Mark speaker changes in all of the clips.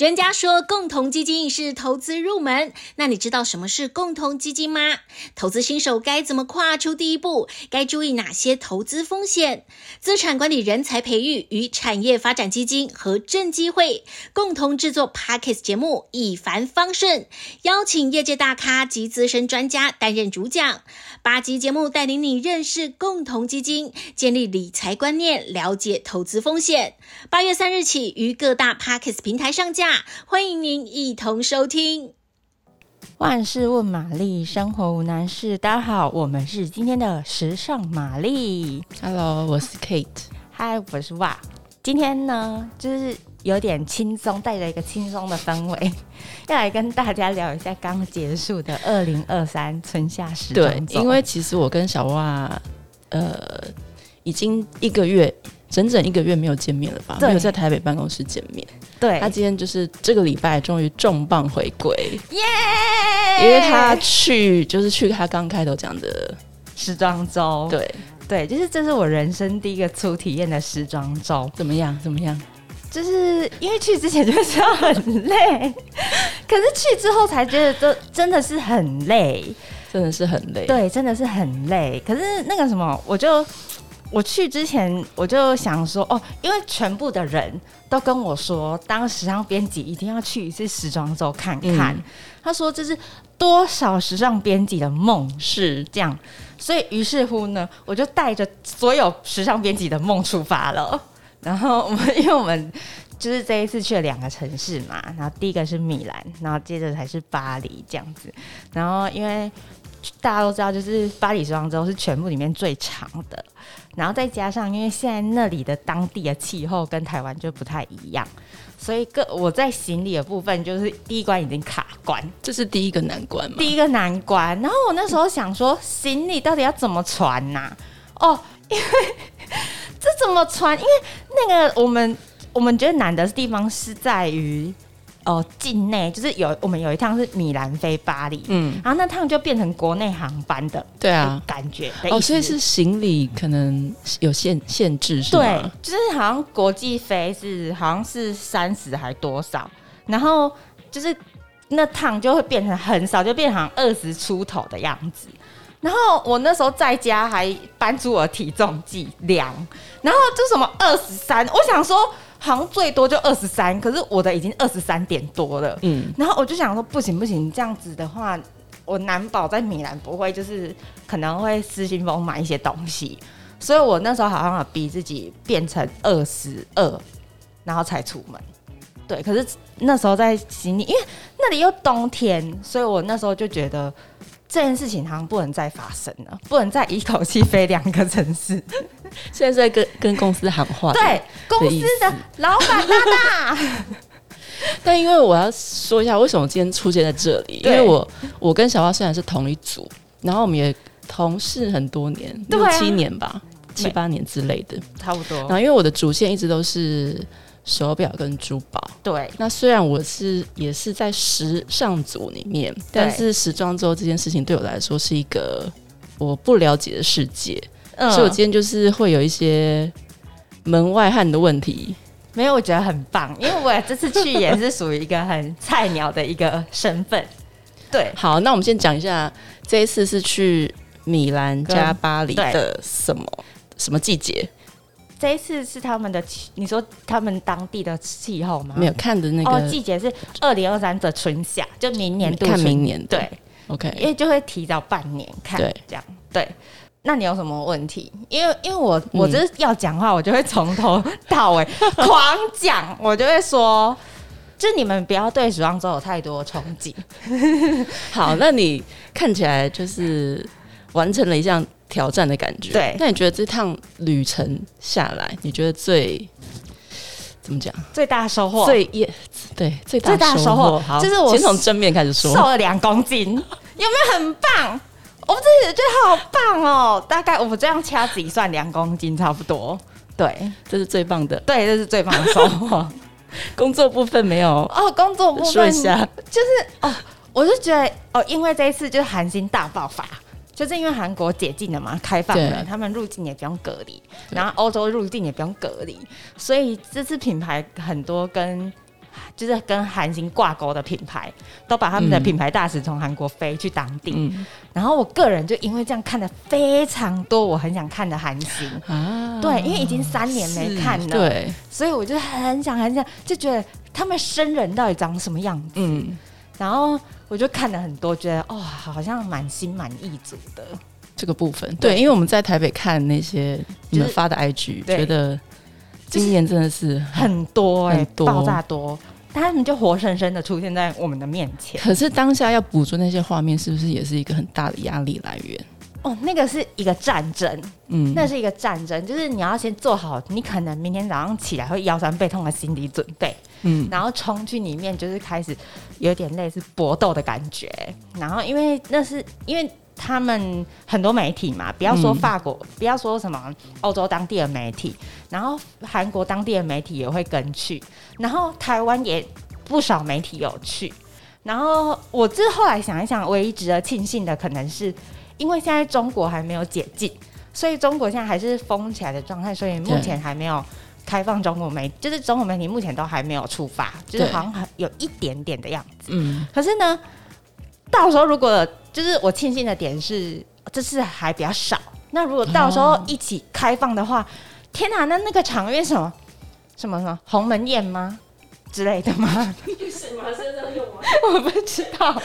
Speaker 1: 人家说共同基金是投资入门，那你知道什么是共同基金吗？投资新手该怎么跨出第一步？该注意哪些投资风险？资产管理人才培育与产业发展基金和正机会共同制作 Podcast 节目，一帆风顺，邀请业界大咖及资深专家担任主讲。八集节目带领你认识共同基金，建立理财观念，了解投资风险。八月三日起于各大 Podcast 平台上架。欢迎您一同收听。
Speaker 2: 万事问玛丽，生活无难事。大家好，我们是今天的时尚玛丽。
Speaker 3: Hello，我是 Kate。
Speaker 2: Hi，我是哇。今天呢，就是有点轻松，带着一个轻松的氛围，要来跟大家聊一下刚结束的二零二三春夏时装周。
Speaker 3: 对，因为其实我跟小哇，呃，已经一个月。整整一个月没有见面了吧？没有在台北办公室见面。
Speaker 2: 对，
Speaker 3: 他今天就是这个礼拜终于重磅回归，
Speaker 2: 耶！
Speaker 3: 因为他去就是去他刚开头讲的
Speaker 2: 时装周，
Speaker 3: 对
Speaker 2: 对，就是这是我人生第一个初体验的时装周，
Speaker 3: 怎么样？怎么样？
Speaker 2: 就是因为去之前就知道很累，可是去之后才觉得都真的是很累，
Speaker 3: 真的是很累，
Speaker 2: 对，真的是很累。可是那个什么，我就。我去之前我就想说哦，因为全部的人都跟我说，当时尚编辑一定要去一次时装周看看。嗯、他说这是多少时尚编辑的梦，是这样。所以于是乎呢，我就带着所有时尚编辑的梦出发了。然后我们因为我们就是这一次去了两个城市嘛，然后第一个是米兰，然后接着才是巴黎这样子。然后因为大家都知道，就是巴黎时装周是全部里面最长的。然后再加上，因为现在那里的当地的气候跟台湾就不太一样，所以个我在行李的部分就是第一关已经卡关，
Speaker 3: 这是第一个难关吗？
Speaker 2: 第一个难关。然后我那时候想说，行李到底要怎么传呐、啊？哦，因为 这怎么传？因为那个我们我们觉得难的地方是在于。哦，境内就是有我们有一趟是米兰飞巴黎，嗯，然后那趟就变成国内航班的，
Speaker 3: 对啊，
Speaker 2: 感觉
Speaker 3: 哦，所以是行李可能有限限制是吗？
Speaker 2: 对，就是好像国际飞是好像是三十还多少，然后就是那趟就会变成很少，就变成二十出头的样子。然后我那时候在家还搬出我的体重计量，然后就什么二十三，我想说。好像最多就二十三，可是我的已经二十三点多了。嗯，然后我就想说，不行不行，这样子的话，我难保在米兰不会就是可能会失心疯买一些东西，所以我那时候好像有逼自己变成二十二，然后才出门。对，可是那时候在悉尼，因为那里又冬天，所以我那时候就觉得。这件事情好像不能再发生了，不能再一口气飞两个城市。
Speaker 3: 现在是在跟跟公司喊话，
Speaker 2: 对公司的老板大大。
Speaker 3: 但因为我要说一下，为什么今天出现在这里？因为我我跟小花虽然是同一组，然后我们也同事很多年，六七年吧，七八年之类的，
Speaker 2: 差不多。
Speaker 3: 然后因为我的主线一直都是。手表跟珠宝，
Speaker 2: 对。
Speaker 3: 那虽然我是也是在时尚组里面，但是时装周这件事情对我来说是一个我不了解的世界，嗯，所以我今天就是会有一些门外汉的问题。
Speaker 2: 没有，我觉得很棒，因为我这次去也是属于一个很菜鸟的一个身份。对，
Speaker 3: 好，那我们先讲一下，这一次是去米兰加巴黎的什么什么季节？
Speaker 2: 这一次是他们的，你说他们当地的气候吗？
Speaker 3: 没有看的那个、
Speaker 2: 哦、季节是二零二三的春夏，就明年度
Speaker 3: 看明年
Speaker 2: 对
Speaker 3: ，OK，
Speaker 2: 因为就会提早半年看，对，这样对。那你有什么问题？因为因为我我就是要讲话，我就会从头到尾 狂讲，我就会说，就你们不要对时装周有太多憧憬。
Speaker 3: 好，那你看起来就是完成了一项。挑战的感觉，
Speaker 2: 对。
Speaker 3: 那你觉得这趟旅程下来，你觉得最怎么讲？
Speaker 2: 最大收获？
Speaker 3: 最也对最大收获，好，
Speaker 2: 就是我
Speaker 3: 先从正面开始说，
Speaker 2: 瘦了两公斤，有没有很棒？我自己觉得好棒哦。大概我们这样掐指一算，两公斤差不多。对，
Speaker 3: 这是最棒的。
Speaker 2: 对，这是最棒的收获。
Speaker 3: 工作部分没有
Speaker 2: 哦，工作部分下，就是哦，我是觉得哦，因为这一次就是韩星大爆发。就是因为韩国解禁了嘛，开放了，他们入境也不用隔离，然后欧洲入境也不用隔离，所以这次品牌很多跟就是跟韩星挂钩的品牌，都把他们的品牌大使从韩国飞去当地。嗯、然后我个人就因为这样看了非常多我很想看的韩星。啊，对，因为已经三年没看了，对，所以我就很想很想，就觉得他们生人到底长什么样子。嗯，然后我就看了很多，觉得哦，好像蛮心满意足的
Speaker 3: 这个部分。对，因为我们在台北看那些你们发的 IG，、就是、觉得。今年真的是
Speaker 2: 很多哎、欸，爆炸多，他们就活生生的出现在我们的面前。
Speaker 3: 可是当下要捕捉那些画面，是不是也是一个很大的压力来源？
Speaker 2: 哦，那个是一个战争，嗯，那是一个战争，就是你要先做好，你可能明天早上起来会腰酸背痛的心理准备，嗯，然后冲去里面，就是开始有点类似搏斗的感觉。然后因为那是因为。他们很多媒体嘛，不要说法国，嗯、不要说什么欧洲当地的媒体，然后韩国当地的媒体也会跟去，然后台湾也不少媒体有去，然后我这后来想一想，唯一值得庆幸的，可能是因为现在中国还没有解禁，所以中国现在还是封起来的状态，所以目前还没有开放中国媒，就是中国媒体目前都还没有出发，就是好像有一点点的样子，嗯，可是呢，到时候如果就是我庆幸的点是，这次还比较少。那如果到时候一起开放的话，哦、天哪，那那个场面什么什么什么鸿门宴吗之类的吗？是吗？是这样用吗？我不知道，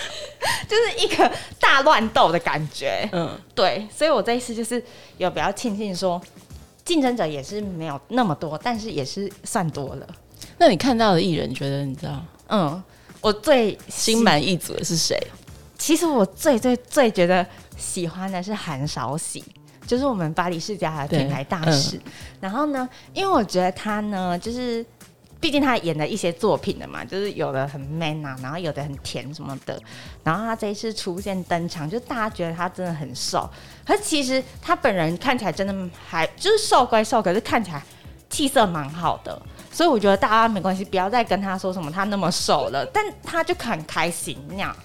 Speaker 2: 就是一个大乱斗的感觉。嗯，对，所以我这一次就是有比较庆幸说，竞争者也是没有那么多，但是也是算多了。
Speaker 3: 那你看到的艺人，你觉得你知道？
Speaker 2: 嗯，我最
Speaker 3: 心满意足的是谁？
Speaker 2: 其实我最最最觉得喜欢的是韩少喜，就是我们巴黎世家的品牌大使。嗯、然后呢，因为我觉得他呢，就是毕竟他演了一些作品的嘛，就是有的很 man 啊，然后有的很甜什么的。然后他这一次出现登场，就大家觉得他真的很瘦，可是其实他本人看起来真的还就是瘦归瘦，可是看起来气色蛮好的。所以我觉得大家没关系，不要再跟他说什么他那么瘦了，但他就很开心那样。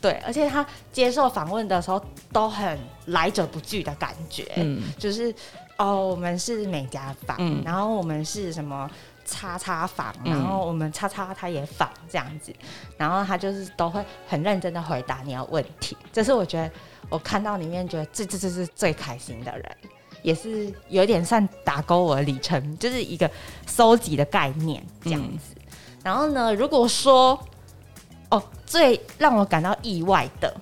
Speaker 2: 对，而且他接受访问的时候都很来者不拒的感觉，嗯，就是哦，我们是美甲坊，嗯，然后我们是什么叉叉坊，嗯，然后我们叉叉他也访这样子，然后他就是都会很认真的回答你的问题，这是我觉得我看到里面觉得这这这是最开心的人，也是有点算打勾我的里程，就是一个收集的概念这样子，嗯，然后呢，如果说。哦，最让我感到意外的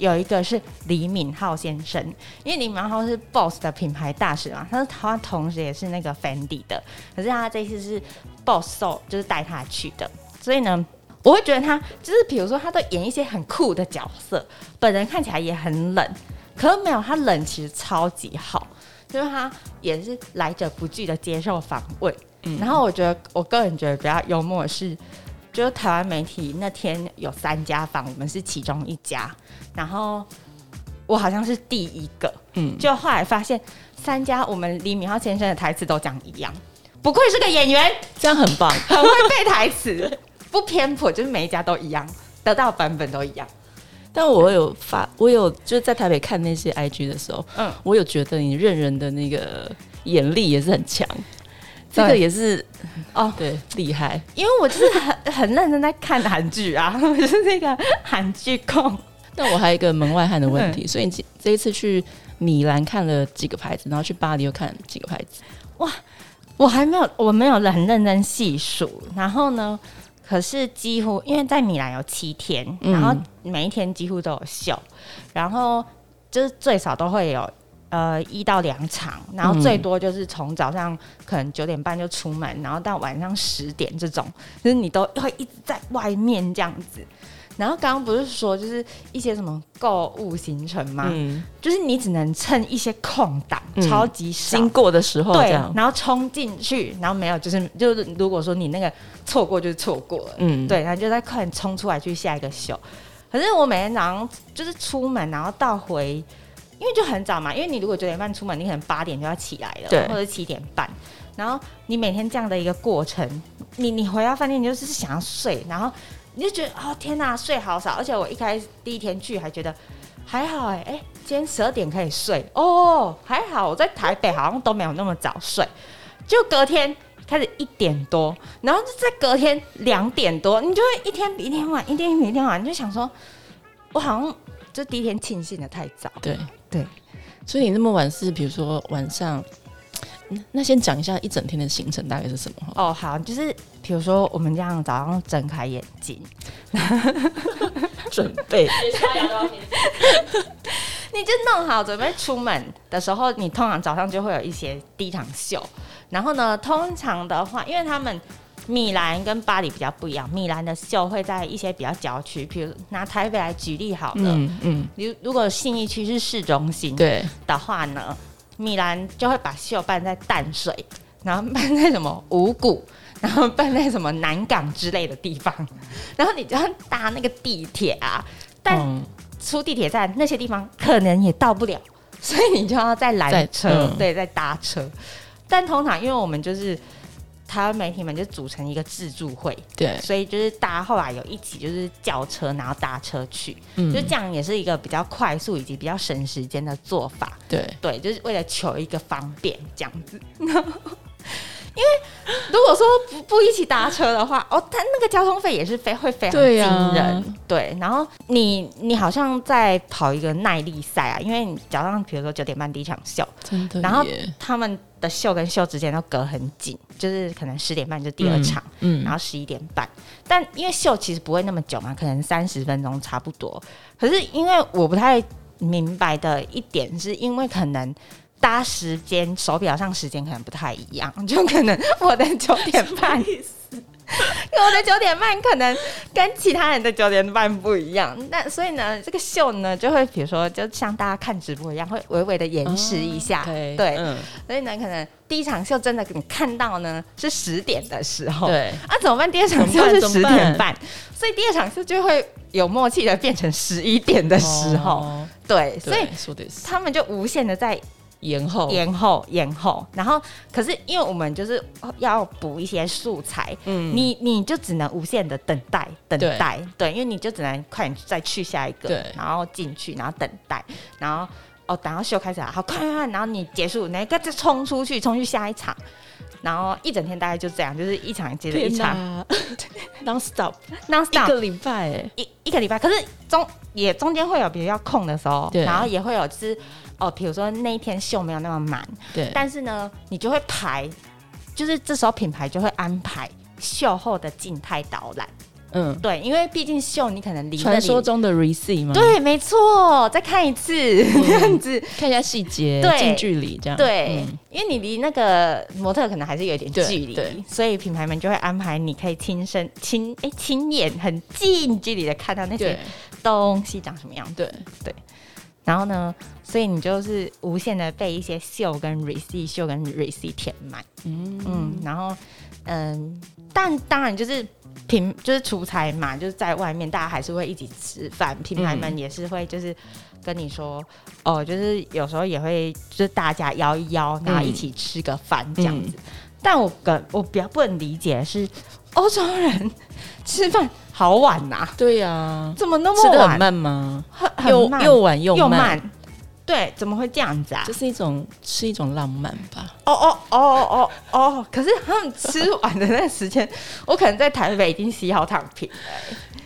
Speaker 2: 有一个是李敏镐先生，因为李敏镐是 BOSS 的品牌大使嘛，他是他同时也是那个 Fendi 的，可是他这次是 BOSS So 就是带他去的，所以呢，我会觉得他就是比如说他都演一些很酷的角色，本人看起来也很冷，可是没有他冷其实超级好，就是他也是来者不拒的接受访问，嗯，然后我觉得我个人觉得比较幽默的是。就是台湾媒体那天有三家访，我们是其中一家，然后我好像是第一个，嗯，就后来发现三家我们李敏镐先生的台词都讲一样，不愧是个演员，
Speaker 3: 这样很棒，
Speaker 2: 很会背台词，不偏颇，就是每一家都一样，得到版本都一样。
Speaker 3: 但我有发，我有就是在台北看那些 IG 的时候，嗯，我有觉得你认人的那个眼力也是很强。这个也是哦，对，厉害，
Speaker 2: 因为我就是很很认真在看韩剧啊，我是那个韩剧控。
Speaker 3: 那我还有一个门外汉的问题，嗯、所以你这一次去米兰看了几个牌子，然后去巴黎又看了几个牌子？
Speaker 2: 哇，我还没有，我没有很认真细数。然后呢，可是几乎因为在米兰有七天，然后每一天几乎都有秀，然后就是最少都会有。呃，一到两场，然后最多就是从早上可能九点半就出门，嗯、然后到晚上十点这种，就是你都会一直在外面这样子。然后刚刚不是说就是一些什么购物行程吗？嗯，就是你只能趁一些空档，嗯、超级少
Speaker 3: 经过的时候，
Speaker 2: 对，然后冲进去，然后没有，就是就是如果说你那个错过就是错过了，嗯，对，然后就在快点冲出来去下一个秀。可是我每天早上就是出门，然后到回。因为就很早嘛，因为你如果九点半出门，你可能八点就要起来了，对或者七点半。然后你每天这样的一个过程，你你回到饭店，你就是想要睡，然后你就觉得哦天哪，睡好少。而且我一开始第一天去还觉得还好哎哎，今天十二点可以睡哦，还好。我在台北好像都没有那么早睡，就隔天开始一点多，然后就在隔天两点多，你就会一天比一天晚，一天比一天晚，你就想说，我好像就第一天庆幸的太早。
Speaker 3: 对
Speaker 2: 对，
Speaker 3: 所以你那么晚是比如说晚上，那先讲一下一整天的行程大概是什么？
Speaker 2: 哦，好，就是比如说我们这样早上睁开眼睛，
Speaker 3: 准备。
Speaker 2: 你就弄好准备出门的时候，你通常早上就会有一些第一场秀。然后呢，通常的话，因为他们米兰跟巴黎比较不一样，米兰的秀会在一些比较郊区，比如拿台北来举例好了，嗯嗯，如如果信义区是市中心对。的话呢，米兰就会把秀办在淡水，然后办在什么五股，然后办在什么南港之类的地方，然后你就要搭那个地铁啊，但。嗯。出地铁站那些地方可能也到不了，所以你就要再拦车，嗯、对，再搭车。但通常因为我们就是台湾媒体们就组成一个自助会，对，所以就是大家后来有一起就是叫车，然后搭车去，嗯、就这样也是一个比较快速以及比较省时间的做法。对，对，就是为了求一个方便这样子。因为如果说不不一起搭车的话，哦，他那个交通费也是非会非常惊人，对，啊、对。然后你你好像在跑一个耐力赛啊，因为你早上比如说九点半第一场秀，然后他们的秀跟秀之间都隔很紧，就是可能十点半就第二场，嗯，嗯然后十一点半。但因为秀其实不会那么久嘛，可能三十分钟差不多。可是因为我不太明白的一点，是因为可能。搭时间手表上时间可能不太一样，就可能我的九点半，我的九点半可能跟其他人的九点半不一样。那所以呢，这个秀呢就会比如说，就像大家看直播一样，会微微的延迟一下。对，嗯、所以呢，可能第一场秀真的你看到呢是十点的时候，对啊，怎么办？第二场秀是十点半，所以第二场秀就会有默契的变成十一点的时候。哦、对，所以他们就无限的在。
Speaker 3: 延后，
Speaker 2: 延后，延后，然后可是因为我们就是要补一些素材，嗯，你你就只能无限的等待，等待，对，对，因为你就只能快点再去下一个，对，然后进去，然后等待，然后哦，等到秀开始了，好，快快快，然后你结束，那个再冲出去，冲去下一场，然后一整天大概就这样，就是一场接着一场
Speaker 3: ，non stop，non
Speaker 2: stop，
Speaker 3: 一个礼拜，
Speaker 2: 一一个礼拜，可是中也中间会有比较空的时候，对，然后也会有就是。哦，比如说那一天秀没有那么满，对，但是呢，你就会排，就是这时候品牌就会安排秀后的静态导览，嗯，对，因为毕竟秀你可能离
Speaker 3: 传说中的 receive 吗？
Speaker 2: 对，没错，再看一次、嗯、这样子，
Speaker 3: 看一下细节，近距离这样，
Speaker 2: 对，嗯、因为你离那个模特可能还是有点距离，所以品牌们就会安排你可以亲身亲哎亲眼很近距离的看到那些东西长什么样，对。对。然后呢，所以你就是无限的被一些秀跟 receipt 秀跟 receipt 填满，嗯。嗯，然后嗯，但当然就是平就是出差嘛，就是在外面大家还是会一起吃饭，品牌们也是会就是跟你说、嗯、哦，就是有时候也会就是大家邀一邀，然后一起吃个饭这样子。嗯、但我跟我比较不能理解的是欧洲人吃饭。好晚呐、啊！
Speaker 3: 对呀、啊，
Speaker 2: 怎么那么晚？
Speaker 3: 吃得很慢吗？
Speaker 2: 很很慢，
Speaker 3: 又又晚又慢。
Speaker 2: 对，怎么会这样子啊？
Speaker 3: 这是一种是一种浪漫吧？
Speaker 2: 哦哦哦哦哦哦！可是他们吃完的那个时间，我可能在台北已经洗好躺平了。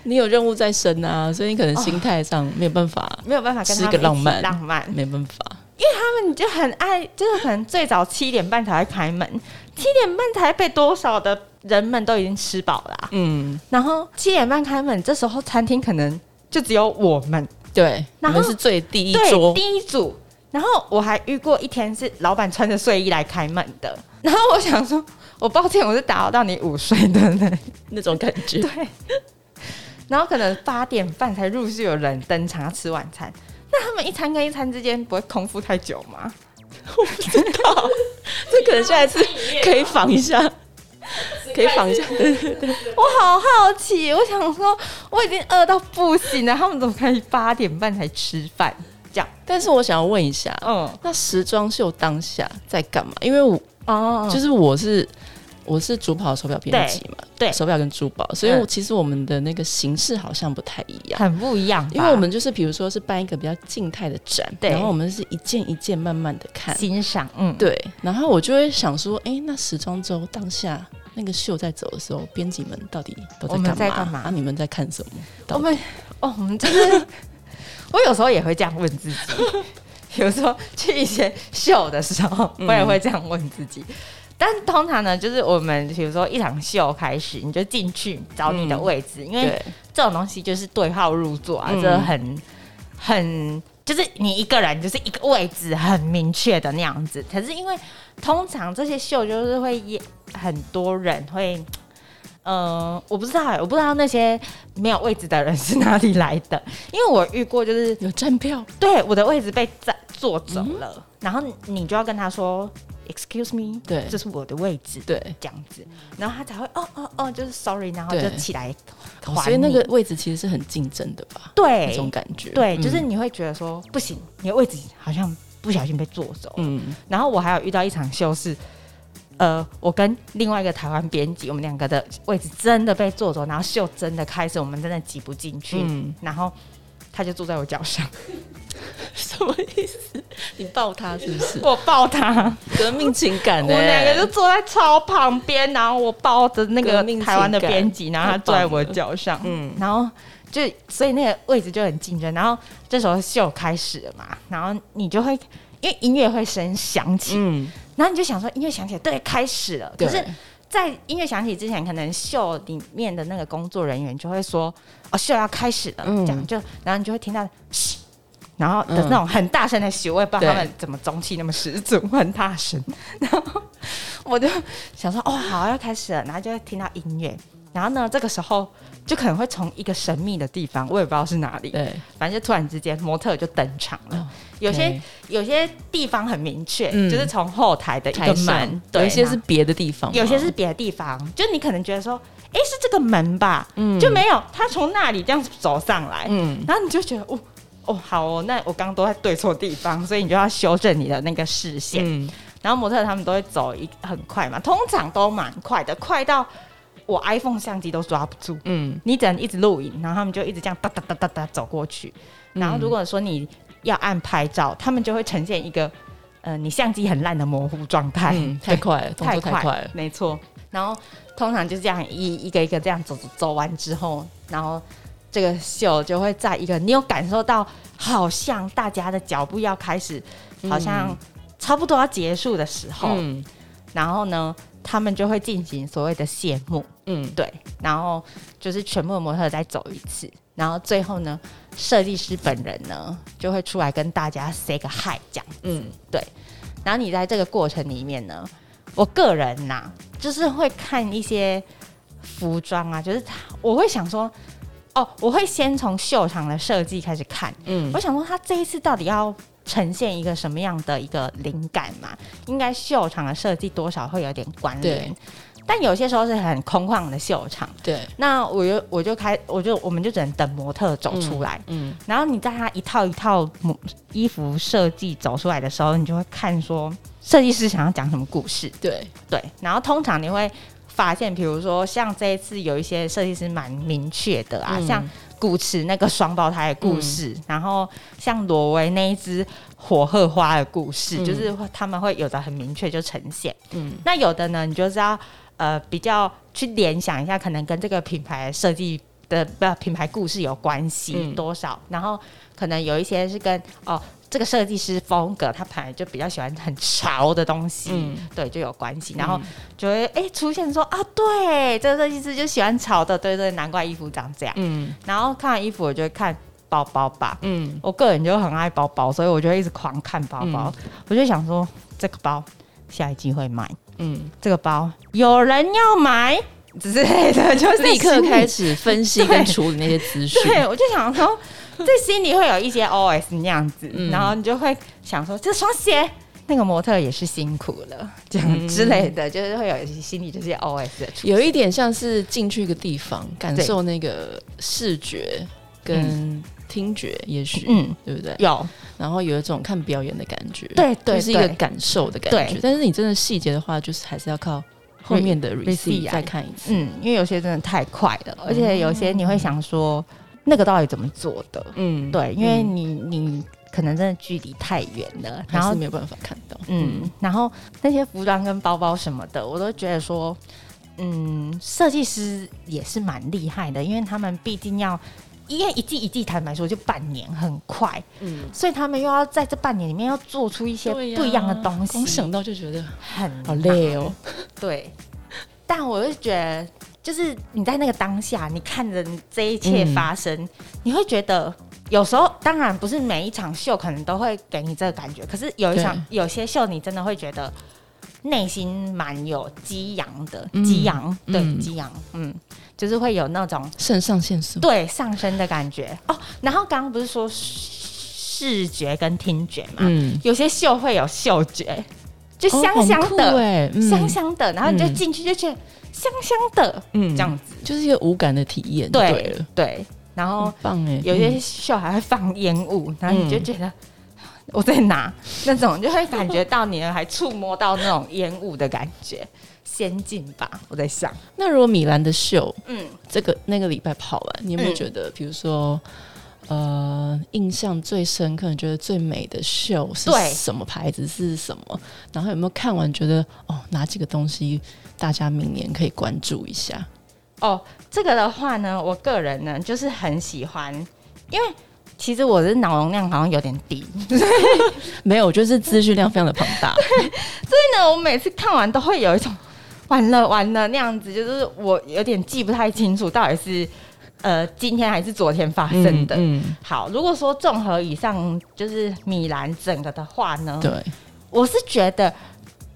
Speaker 3: 你有任务在身啊，所以你可能心态上没有办法、哦，
Speaker 2: 没有办法跟他们
Speaker 3: 吃个浪漫
Speaker 2: 浪漫，
Speaker 3: 没办法。
Speaker 2: 因为他们就很爱，就是可能最早七点半才会开门，七点半台北多少的人们都已经吃饱了、啊，嗯，然后七点半开门，这时候餐厅可能就只有我们，
Speaker 3: 对，然后是最第一桌，
Speaker 2: 第一组。然后我还遇过一天是老板穿着睡衣来开门的，然后我想说，我抱歉，我是打扰到你午睡的那
Speaker 3: 那种感觉，
Speaker 2: 对。然后可能八点半才陆续有人登场要吃晚餐。那他们一餐跟一餐之间不会空腹太久吗？
Speaker 3: 我不知道，这可能下一次可以仿一下，可以仿一下。对对对，
Speaker 2: 我好好奇，我想说我已经饿到不行了，他们怎么可以八点半才吃饭？这样？
Speaker 3: 但是我想要问一下，嗯，那时装秀当下在干嘛？因为我哦，就是我是我是主跑手表编辑嘛，
Speaker 2: 对，
Speaker 3: 手表跟珠宝，所以其实我们的那个形式好像不太一样，
Speaker 2: 很不一样。
Speaker 3: 因为我们就是比如说是办一个比较静态的展，
Speaker 2: 对，
Speaker 3: 然后我们是一件一件慢慢的看
Speaker 2: 欣赏，嗯，
Speaker 3: 对。然后我就会想说，哎，那时装周当下那个秀在走的时候，编辑们到底都在干嘛？
Speaker 2: 在干嘛？
Speaker 3: 啊，你们在看什么？
Speaker 2: 我们哦，我们就是，我有时候也会这样问自己，有时候去一些秀的时候，我也会这样问自己。嗯但通常呢，就是我们比如说一场秀开始，你就进去找你的位置，嗯、因为这种东西就是对号入座啊，这、嗯、很很就是你一个人就是一个位置很明确的那样子。可是因为通常这些秀就是会很多人会，嗯、呃，我不知道，我不知道那些没有位置的人是哪里来的，因为我遇过就是
Speaker 3: 有站票，
Speaker 2: 对，我的位置被占坐走了，嗯、然后你就要跟他说。Excuse me，
Speaker 3: 对，
Speaker 2: 这是我的位置，
Speaker 3: 对，
Speaker 2: 这样子，然后他才会哦哦哦，就是 Sorry，然后就起来、哦。
Speaker 3: 所以那个位置其实是很竞争的吧？
Speaker 2: 对，
Speaker 3: 那种感觉，
Speaker 2: 对，就是你会觉得说、嗯、不行，你的位置好像不小心被坐走。嗯，然后我还有遇到一场秀是，呃，我跟另外一个台湾编辑，我们两个的位置真的被坐走，然后秀真的开始，我们真的挤不进去，嗯，然后他就坐在我脚上。
Speaker 3: 什么意思？你抱他是不是？
Speaker 2: 我抱他，
Speaker 3: 革命情感的。
Speaker 2: 我们两个就坐在超旁边，然后我抱着那个台湾的编辑，然后他坐在我脚上，嗯，然后就所以那个位置就很竞争。然后这时候秀开始了嘛，然后你就会因为音乐会声响起，嗯，然后你就想说音乐响起来，对，开始了。可是，在音乐响起之前，可能秀里面的那个工作人员就会说：“哦，秀要开始了。”这样就，然后你就会听到嘘。然后的那种很大声的嘘，我也不知道他们怎么中气那么十足，很大声。然后我就想说，哦，好，要开始了。然后就会听到音乐。然后呢，这个时候就可能会从一个神秘的地方，我也不知道是哪里，对，反正就突然之间模特就登场了。有些有些地方很明确，就是从后台的一个门，
Speaker 3: 有一些是别的地方，
Speaker 2: 有些是别的地方。就你可能觉得说，哎，是这个门吧？嗯，就没有，他从那里这样走上来，嗯，然后你就觉得，哦。哦，好哦，那我刚刚都在对错地方，所以你就要修正你的那个视线。嗯，然后模特他们都会走一很快嘛，通常都蛮快的，快到我 iPhone 相机都抓不住。嗯，你只能一直录影，然后他们就一直这样哒哒哒哒哒走过去。然后如果说你要按拍照，他们就会呈现一个呃，你相机很烂的模糊状态。
Speaker 3: 嗯，太快了，太快，太快了，
Speaker 2: 没错。然后通常就这样一一个一个这样走走走完之后，然后。这个秀就会在一个你有感受到，好像大家的脚步要开始，好像差不多要结束的时候，嗯，然后呢，他们就会进行所谓的谢幕，嗯，对，然后就是全部的模特再走一次，然后最后呢，设计师本人呢就会出来跟大家 say 个 hi，这样，嗯，对，然后你在这个过程里面呢，我个人呐，就是会看一些服装啊，就是我会想说。哦，我会先从秀场的设计开始看，嗯，我想说他这一次到底要呈现一个什么样的一个灵感嘛？应该秀场的设计多少会有点关联，但有些时候是很空旷的秀场，对。那我就我就开，我就我们就只能等模特走出来，嗯，嗯，然后你在他一套一套衣服设计走出来的时候，你就会看说设计师想要讲什么故事，对对。然后通常你会。发现，比如说像这一次有一些设计师蛮明确的啊，嗯、像古驰那个双胞胎的故事，嗯、然后像罗威那一只火鹤花的故事，嗯、就是他们会有的很明确就呈现。嗯，那有的呢，你就是要呃比较去联想一下，可能跟这个品牌设计的不品牌故事有关系多少，嗯、然后可能有一些是跟哦。这个设计师风格，他本来就比较喜欢很潮的东西，嗯、对，就有关系。然后就会哎出现说啊，对，这个设计师就喜欢潮的，对对，难怪衣服长这样。嗯，然后看完衣服，我就会看包包吧。嗯，我个人就很爱包包，所以我就会一直狂看包包。嗯、我就想说，这个包下一季会买。嗯，这个包有人要买之类的，就立刻
Speaker 3: 开始分析跟处理那些资讯。
Speaker 2: 对，我就想说。这心里会有一些 OS 那样子，嗯、然后你就会想说，这双鞋那个模特也是辛苦了，这样之类的，嗯、就是会有一些心里这些 OS 的。
Speaker 3: 有一点像是进去一个地方，感受那个视觉跟听觉，也许嗯，对不对？
Speaker 2: 有，
Speaker 3: 然后有一种看表演的感觉，
Speaker 2: 对对，
Speaker 3: 就是一个感受的感觉。但是你真的细节的话，就是还是要靠后面的 receipt 再看一次。
Speaker 2: 嗯，因为有些真的太快了，而且有些你会想说那个到底怎么做的？嗯，对，因为你你可能真的距离太远了，然后
Speaker 3: 没有办法看到。
Speaker 2: 嗯，然后那些服装跟包包什么的，我都觉得说，嗯，设计师也是蛮厉害的，因为他们毕竟要。因为一季一季，坦白说就半年很快，嗯，所以他们又要在这半年里面要做出一些不一样的东西，
Speaker 3: 光想到就觉得
Speaker 2: 很
Speaker 3: 好累哦。
Speaker 2: 对，但我就觉得，就是你在那个当下，你看着这一切发生，嗯、你会觉得有时候，当然不是每一场秀可能都会给你这个感觉，可是有一场有些秀，你真的会觉得内心蛮有激昂的，激昂，嗯、对，激昂，嗯。就是会有那种
Speaker 3: 肾上腺素
Speaker 2: 对上升的感觉哦。然后刚刚不是说视觉跟听觉嘛？嗯，有些秀会有嗅觉，就香香的，哎、哦嗯，香香的。然后你就进去就觉得香香的，嗯，这样子
Speaker 3: 就是一个无感的体验。对
Speaker 2: 对，然后棒哎，有些秀还会放烟雾，然后你就觉得我在哪？那种就会感觉到你还触摸到那种烟雾的感觉。先进吧，我在想。
Speaker 3: 那如果米兰的秀，嗯，这个那个礼拜跑完，你有没有觉得，比如说，呃，印象最深刻，觉得最美的秀是什么牌子？是什么？然后有没有看完觉得，哦，哪几个东西大家明年可以关注一下？
Speaker 2: 哦，这个的话呢，我个人呢就是很喜欢，因为其实我的脑容量好像有点低，
Speaker 3: 没有，就是资讯量非常的庞大，
Speaker 2: 所以呢，我每次看完都会有一种。完了完了，那样子就是我有点记不太清楚，到底是呃今天还是昨天发生的。嗯，嗯。好，如果说综合以上就是米兰整个的话呢，对，我是觉得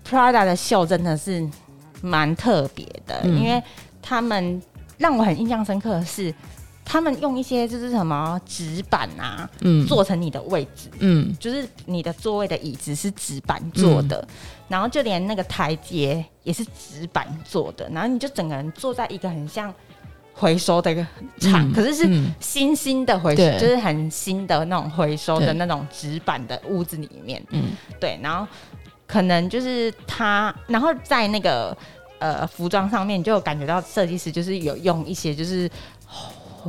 Speaker 2: Prada 的秀真的是蛮特别的，嗯、因为他们让我很印象深刻的是，他们用一些就是什么纸板啊，嗯，做成你的位置，嗯，就是你的座位的椅子是纸板做的。嗯。然后就连那个台阶也是纸板做的，然后你就整个人坐在一个很像回收的一个厂，嗯、可是是新新的回收，嗯、就是很新的那种回收的那种纸板的屋子里面。嗯，对，然后可能就是他，然后在那个呃服装上面就感觉到设计师就是有用一些就是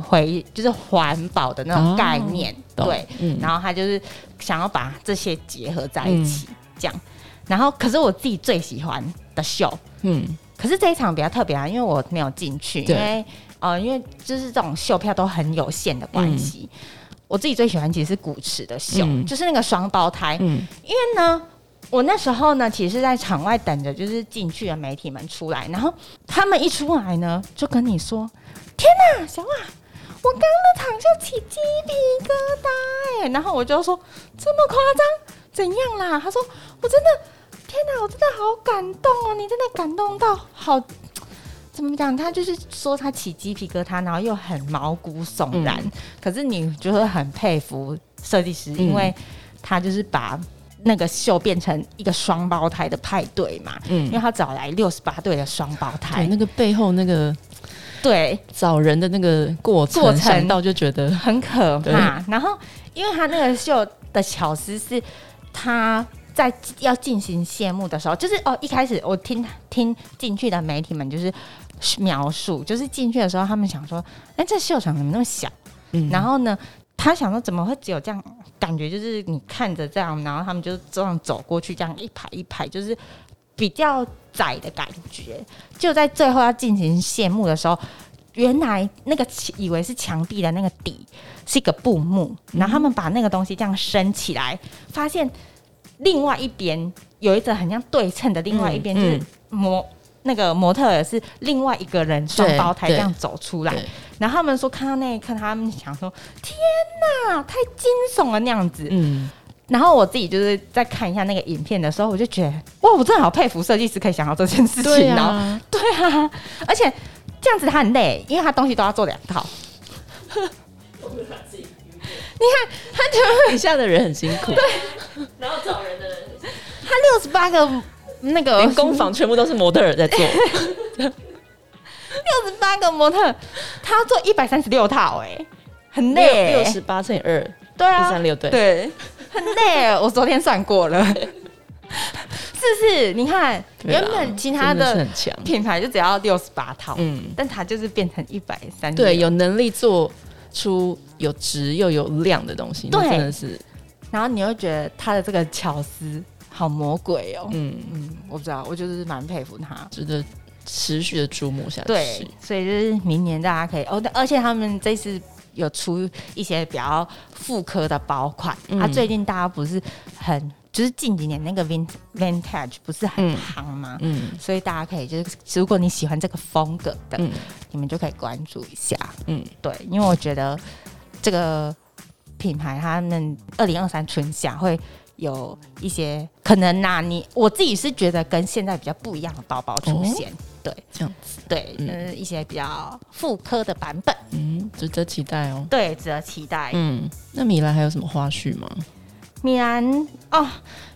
Speaker 2: 回就是环保的那种概念，哦、对，嗯、然后他就是想要把这些结合在一起，嗯、这样。然后，可是我自己最喜欢的秀，嗯，可是这一场比较特别啊，因为我没有进去，因为呃，因为就是这种秀票都很有限的关系。嗯、我自己最喜欢其实是古驰的秀，嗯、就是那个双胞胎，嗯，因为呢，我那时候呢，其实是在场外等着，就是进去的媒体们出来，然后他们一出来呢，就跟你说：“天哪，小瓦，我刚刚那场就起鸡皮疙瘩哎！”然后我就说：“这么夸张？怎样啦？”他说：“我真的。”天哪，我真的好感动哦！你真的感动到好，怎么讲？他就是说他起鸡皮疙瘩，然后又很毛骨悚然。嗯、可是你就会很佩服设计师，因为他就是把那个秀变成一个双胞胎的派对嘛。嗯，因为他找来六十八对的双胞胎，
Speaker 3: 那个背后那个
Speaker 2: 对
Speaker 3: 找人的那个过程，过程想到就觉得
Speaker 2: 很可怕。然后，因为他那个秀的巧思是他。在要进行谢幕的时候，就是哦，一开始我听听进去的媒体们就是描述，就是进去的时候，他们想说，哎、欸，这秀场怎么那么小？嗯，然后呢，他想说怎么会只有这样感觉？就是你看着这样，然后他们就这样走过去，这样一排一排，就是比较窄的感觉。就在最后要进行谢幕的时候，原来那个以为是墙壁的那个底是一个布幕，然后他们把那个东西这样升起来，发现。另外一边有一个很像对称的，另外一边就是模、嗯嗯、那个模特也是另外一个人双胞胎这样走出来，然后他们说看到那一刻，他们想说天哪，太惊悚了那样子。嗯，然后我自己就是在看一下那个影片的时候，我就觉得哇，我真的好佩服设计师可以想到这件事情。对啊，对啊，而且这样子他很累，因为他东西都要做两套。你看，他就
Speaker 3: 底下的人很辛苦，
Speaker 2: 对，然后找人的人，他六十八个那个
Speaker 3: 连工坊全部都是模特儿在做，
Speaker 2: 六十八个模特，他要做一百三十六套，哎，很累，
Speaker 3: 六十八乘以二，
Speaker 2: 对啊，
Speaker 3: 一三六对，
Speaker 2: 对，很累，我昨天算过了，是不是？你看，原本其他的品牌就只要六十八套，嗯，但它就是变成一百三，
Speaker 3: 对，有能力做出有质又有量的东西，对，真的是。
Speaker 2: 然后你又觉得他的这个巧思好魔鬼哦，嗯嗯，我不知道，我就是蛮佩服他，
Speaker 3: 值得持续的注目下去。
Speaker 2: 对，所以就是明年大家可以哦，而且他们这次。有出一些比较复刻的包款，嗯、啊，最近大家不是很，就是近几年那个 vintage 不是很夯吗？嗯，嗯，所以大家可以就是，如果你喜欢这个风格的，嗯、你们就可以关注一下，嗯，对，因为我觉得这个品牌他们二零二三春夏会有一些可能呐、啊，你我自己是觉得跟现在比较不一样的包包出现。哦对，这样子，对，嗯，就是一些比较复刻的版本，
Speaker 3: 嗯，值得期待哦。
Speaker 2: 对，值得期待。
Speaker 3: 嗯，那米兰还有什么花絮吗？
Speaker 2: 米兰哦，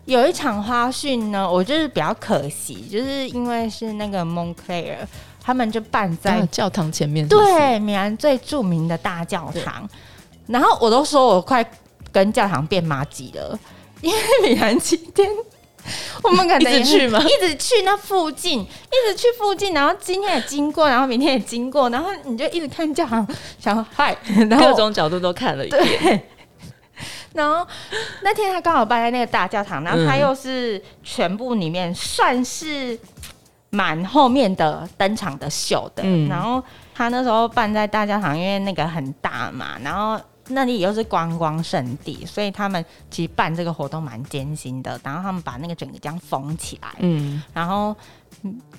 Speaker 2: 有一场花絮呢，我就是比较可惜，就是因为是那个 Moncler，他们就办在
Speaker 3: 教堂前面是是？
Speaker 2: 对，米兰最著名的大教堂。然后我都说我快跟教堂变麻吉了，因为米兰今天。我们可能
Speaker 3: 一直去吗？
Speaker 2: 一直去那附近，一直去附近，然后今天也经过，然后明天也经过，然后你就一直看教堂，想嗨，然后
Speaker 3: 各种角度都看了一遍。
Speaker 2: 然后那天他刚好办在那个大教堂，然后他又是全部里面算是蛮后面的登场的秀的。嗯。然后他那时候办在大教堂，因为那个很大嘛，然后。那里又是观光圣地，所以他们其实办这个活动蛮艰辛的。然后他们把那个整个这样封起来，嗯，然后，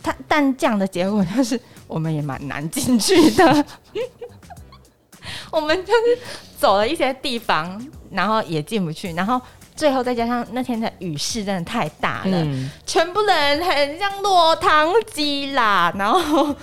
Speaker 2: 他但这样的结果就是我们也蛮难进去的。我们就是走了一些地方，然后也进不去。然后最后再加上那天的雨势真的太大了，嗯、全部人很像落汤鸡啦，然后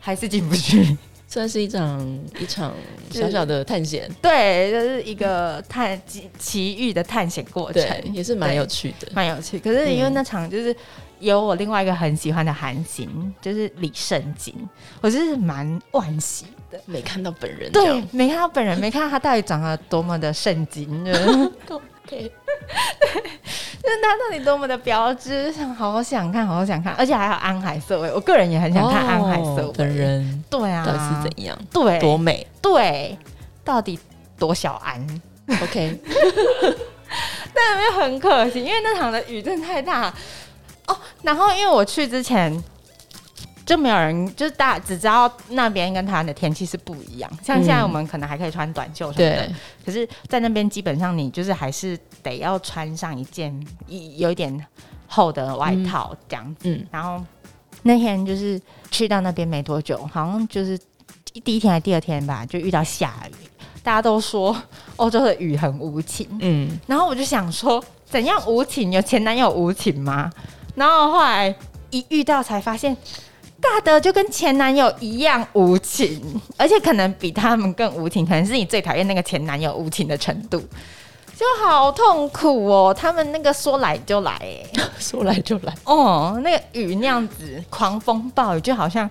Speaker 2: 还是进不去。
Speaker 3: 算是一场一场小小的探险，
Speaker 2: 对，就是一个探奇奇遇的探险过程，
Speaker 3: 也是蛮有趣的，
Speaker 2: 蛮有趣。可是因为那场就是有我另外一个很喜欢的韩星，就是李圣经，我就是蛮惋惜的，
Speaker 3: 没看到本人，
Speaker 2: 对，没看到本人，没看到他到底长得多么的圣经。对，就是他到底多么的标致，好想看，好想看，而且还有安海瑟薇，我个人也很想看安海瑟薇
Speaker 3: 的人，
Speaker 2: 对啊，
Speaker 3: 到底是怎样？
Speaker 2: 对，
Speaker 3: 多美，
Speaker 2: 对，到底多小安
Speaker 3: ？OK，
Speaker 2: 但是很可惜，因为那场的雨真的太大哦。然后因为我去之前。就没有人，就是大只知道那边跟台湾的天气是不一样。像现在我们可能还可以穿短袖什么的，嗯、可是，在那边基本上你就是还是得要穿上一件一有一点厚的外套这样子。嗯、然后那天就是去到那边没多久，好像就是第一天还是第二天吧，就遇到下雨。大家都说欧洲的雨很无情，嗯，然后我就想说，怎样无情？有前男友无情吗？然后后来一遇到才发现。大的就跟前男友一样无情，而且可能比他们更无情，可能是你最讨厌那个前男友无情的程度，就好痛苦哦。他们那个说来就来，
Speaker 3: 说来就来
Speaker 2: 哦。那个雨那样子，狂风暴雨，就好像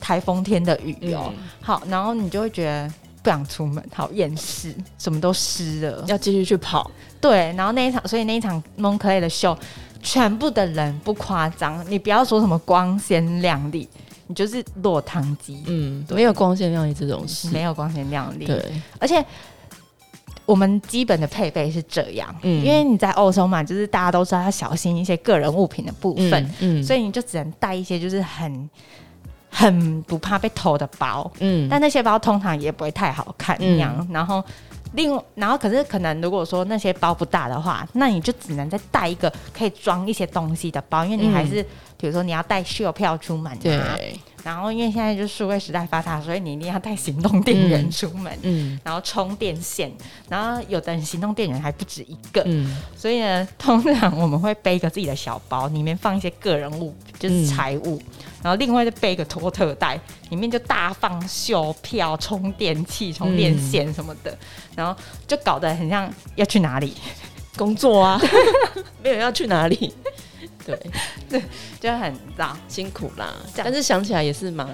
Speaker 2: 台风天的雨哦。嗯、好，然后你就会觉得不想出门，好厌世，什么都湿了，
Speaker 3: 要继续去跑。
Speaker 2: 对，然后那一场，所以那一场 Moncler 的秀。全部的人不夸张，你不要说什么光鲜亮丽，你就是落汤鸡。
Speaker 3: 嗯，没有光鲜亮丽这种事，
Speaker 2: 没有光鲜亮丽。
Speaker 3: 对，
Speaker 2: 而且我们基本的配备是这样，嗯，因为你在欧洲嘛，就是大家都知道要小心一些个人物品的部分，嗯，嗯，所以你就只能带一些就是很很不怕被偷的包，嗯，但那些包通常也不会太好看那样，嗯，然后。另然后可是可能如果说那些包不大的话，那你就只能再带一个可以装一些东西的包，因为你还是、嗯、比如说你要带秀票出门、啊，对。然后因为现在就是数位时代发达，所以你一定要带行动电源出门，然后充电线，然后有的人行动电源还不止一个，嗯，所以呢，通常我们会背一个自己的小包，里面放一些个人物，就是财物。嗯然后另外就背一个托特袋，里面就大放秀票、充电器、充电线什么的，嗯、然后就搞得很像要去哪里
Speaker 3: 工作啊？没有要去哪里？对。
Speaker 2: 对，就很脏
Speaker 3: 辛苦啦。但是想起来也是蛮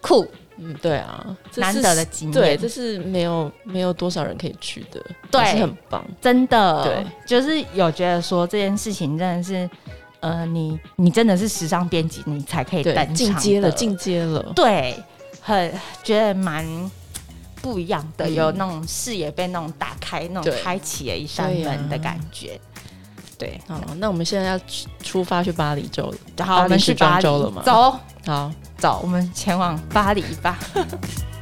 Speaker 2: 酷，
Speaker 3: 嗯，对啊，
Speaker 2: 难得的经验，
Speaker 3: 对，这是没有没有多少人可以去的，
Speaker 2: 对，
Speaker 3: 是很棒，
Speaker 2: 真的，对，就是有觉得说这件事情真的是。呃，你你真的是时尚编辑，你才可以登场
Speaker 3: 进阶了，进阶了，
Speaker 2: 对，很觉得蛮不一样的，嗯、有那种视野被那种打开，那种开启了一扇门的感觉。对，
Speaker 3: 好，那我们现在要出发去巴黎州了，
Speaker 2: 好，我们去巴黎
Speaker 3: 了吗？
Speaker 2: 走，
Speaker 3: 好，
Speaker 2: 走，我们前往巴黎吧。